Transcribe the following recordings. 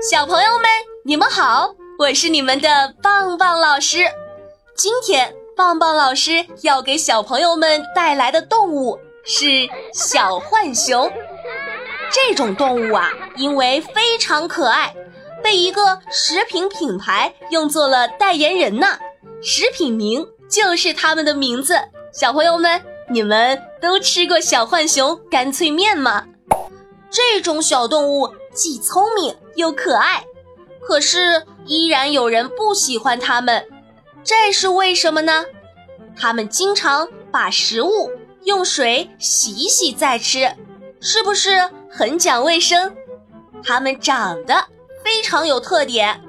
小朋友们，你们好，我是你们的棒棒老师。今天，棒棒老师要给小朋友们带来的动物是小浣熊。这种动物啊，因为非常可爱，被一个食品品牌用作了代言人呢。食品名就是他们的名字。小朋友们，你们都吃过小浣熊干脆面吗？这种小动物既聪明又可爱，可是依然有人不喜欢它们，这是为什么呢？它们经常把食物用水洗洗再吃，是不是很讲卫生？它们长得非常有特点，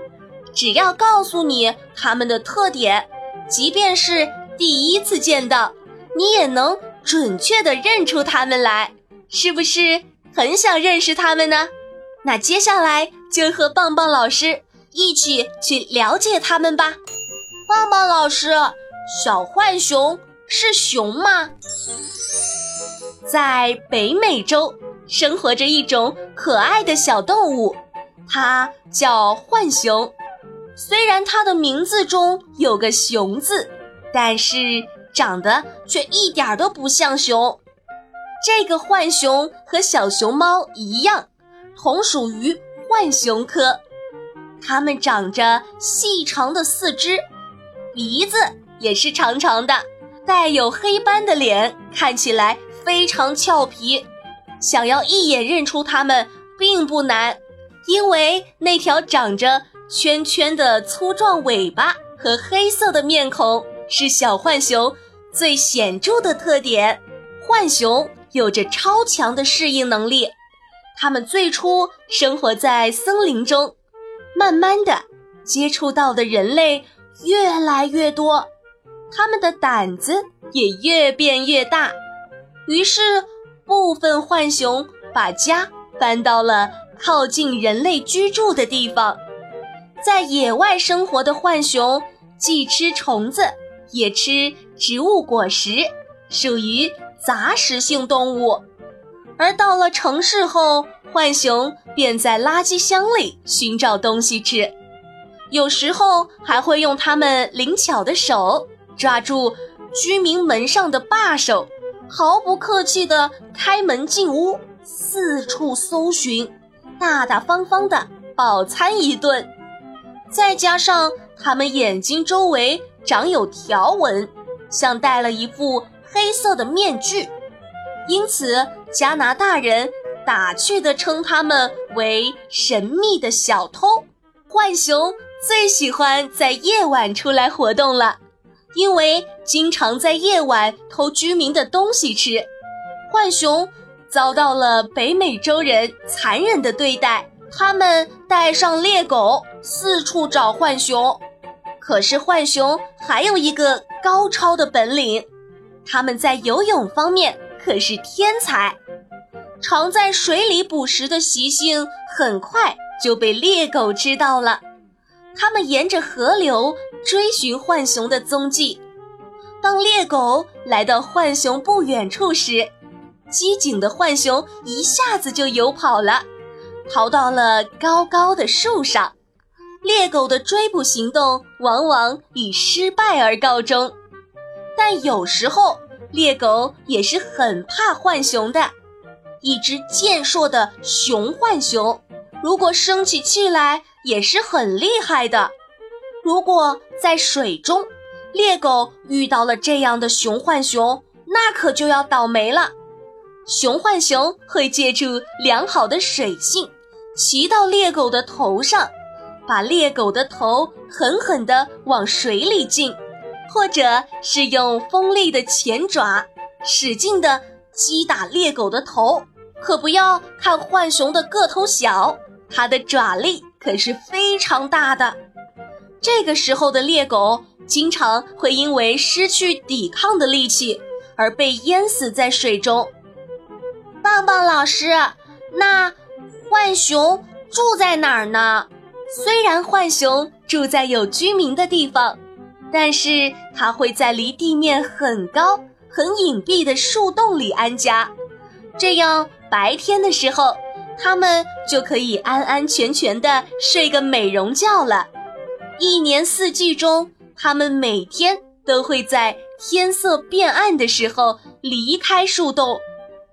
只要告诉你它们的特点，即便是第一次见到，你也能准确地认出它们来，是不是？很想认识它们呢，那接下来就和棒棒老师一起去了解它们吧。棒棒老师，小浣熊是熊吗？在北美洲生活着一种可爱的小动物，它叫浣熊。虽然它的名字中有个“熊”字，但是长得却一点都不像熊。这个浣熊和小熊猫一样，同属于浣熊科。它们长着细长的四肢，鼻子也是长长的，带有黑斑的脸看起来非常俏皮。想要一眼认出它们并不难，因为那条长着圈圈的粗壮尾巴和黑色的面孔是小浣熊最显著的特点。浣熊。有着超强的适应能力，它们最初生活在森林中，慢慢的接触到的人类越来越多，它们的胆子也越变越大。于是，部分浣熊把家搬到了靠近人类居住的地方。在野外生活的浣熊既吃虫子，也吃植物果实，属于。杂食性动物，而到了城市后，浣熊便在垃圾箱里寻找东西吃，有时候还会用它们灵巧的手抓住居民门上的把手，毫不客气地开门进屋，四处搜寻，大大方方地饱餐一顿。再加上它们眼睛周围长有条纹，像戴了一副。黑色的面具，因此加拿大人打趣地称他们为“神秘的小偷”。浣熊最喜欢在夜晚出来活动了，因为经常在夜晚偷居民的东西吃。浣熊遭到了北美洲人残忍的对待，他们带上猎狗四处找浣熊。可是浣熊还有一个高超的本领。他们在游泳方面可是天才，常在水里捕食的习性很快就被猎狗知道了。他们沿着河流追寻浣熊的踪迹，当猎狗来到浣熊不远处时，机警的浣熊一下子就游跑了，逃到了高高的树上。猎狗的追捕行动往往以失败而告终。但有时候猎狗也是很怕浣熊的，一只健硕的雄浣熊，如果生起气来也是很厉害的。如果在水中，猎狗遇到了这样的雄浣熊，那可就要倒霉了。雄浣熊会借助良好的水性，骑到猎狗的头上，把猎狗的头狠狠地往水里浸。或者是用锋利的前爪使劲地击打猎狗的头，可不要看浣熊的个头小，它的爪力可是非常大的。这个时候的猎狗经常会因为失去抵抗的力气而被淹死在水中。棒棒老师，那浣熊住在哪儿呢？虽然浣熊住在有居民的地方。但是它会在离地面很高、很隐蔽的树洞里安家，这样白天的时候，它们就可以安安全全的睡个美容觉了。一年四季中，它们每天都会在天色变暗的时候离开树洞，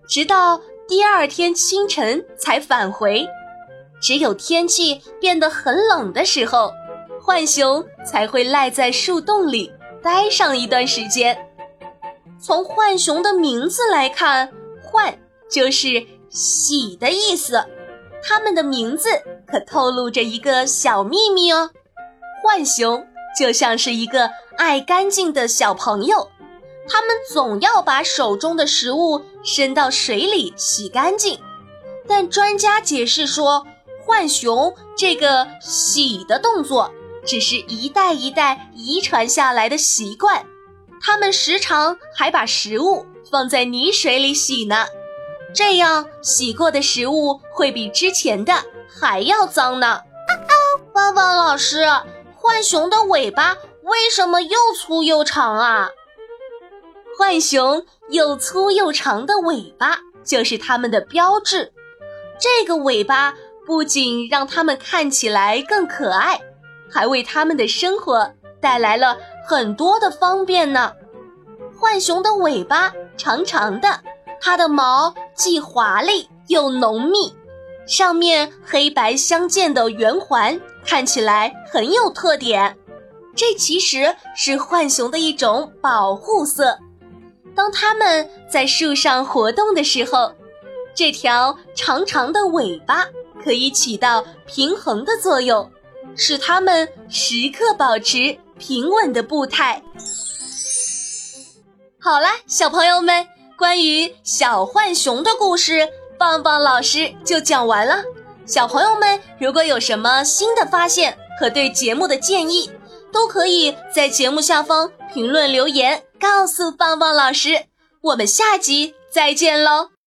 直到第二天清晨才返回。只有天气变得很冷的时候，浣熊才会赖在树洞里待上一段时间。从浣熊的名字来看，“浣”就是“喜”的意思。它们的名字可透露着一个小秘密哦。浣熊就像是一个爱干净的小朋友，它们总要把手中的食物伸到水里洗干净。但专家解释说，浣熊这个洗的动作只是一代一代遗传下来的习惯，它们时常还把食物放在泥水里洗呢，这样洗过的食物会比之前的还要脏呢。爸爸老师，浣熊的尾巴为什么又粗又长啊？浣熊又粗又长的尾巴就是它们的标志，这个尾巴。不仅让它们看起来更可爱，还为它们的生活带来了很多的方便呢。浣熊的尾巴长长的，它的毛既华丽又浓密，上面黑白相间的圆环看起来很有特点。这其实是浣熊的一种保护色。当它们在树上活动的时候，这条长长的尾巴。可以起到平衡的作用，使它们时刻保持平稳的步态。好啦，小朋友们，关于小浣熊的故事，棒棒老师就讲完了。小朋友们，如果有什么新的发现和对节目的建议，都可以在节目下方评论留言，告诉棒棒老师。我们下集再见喽！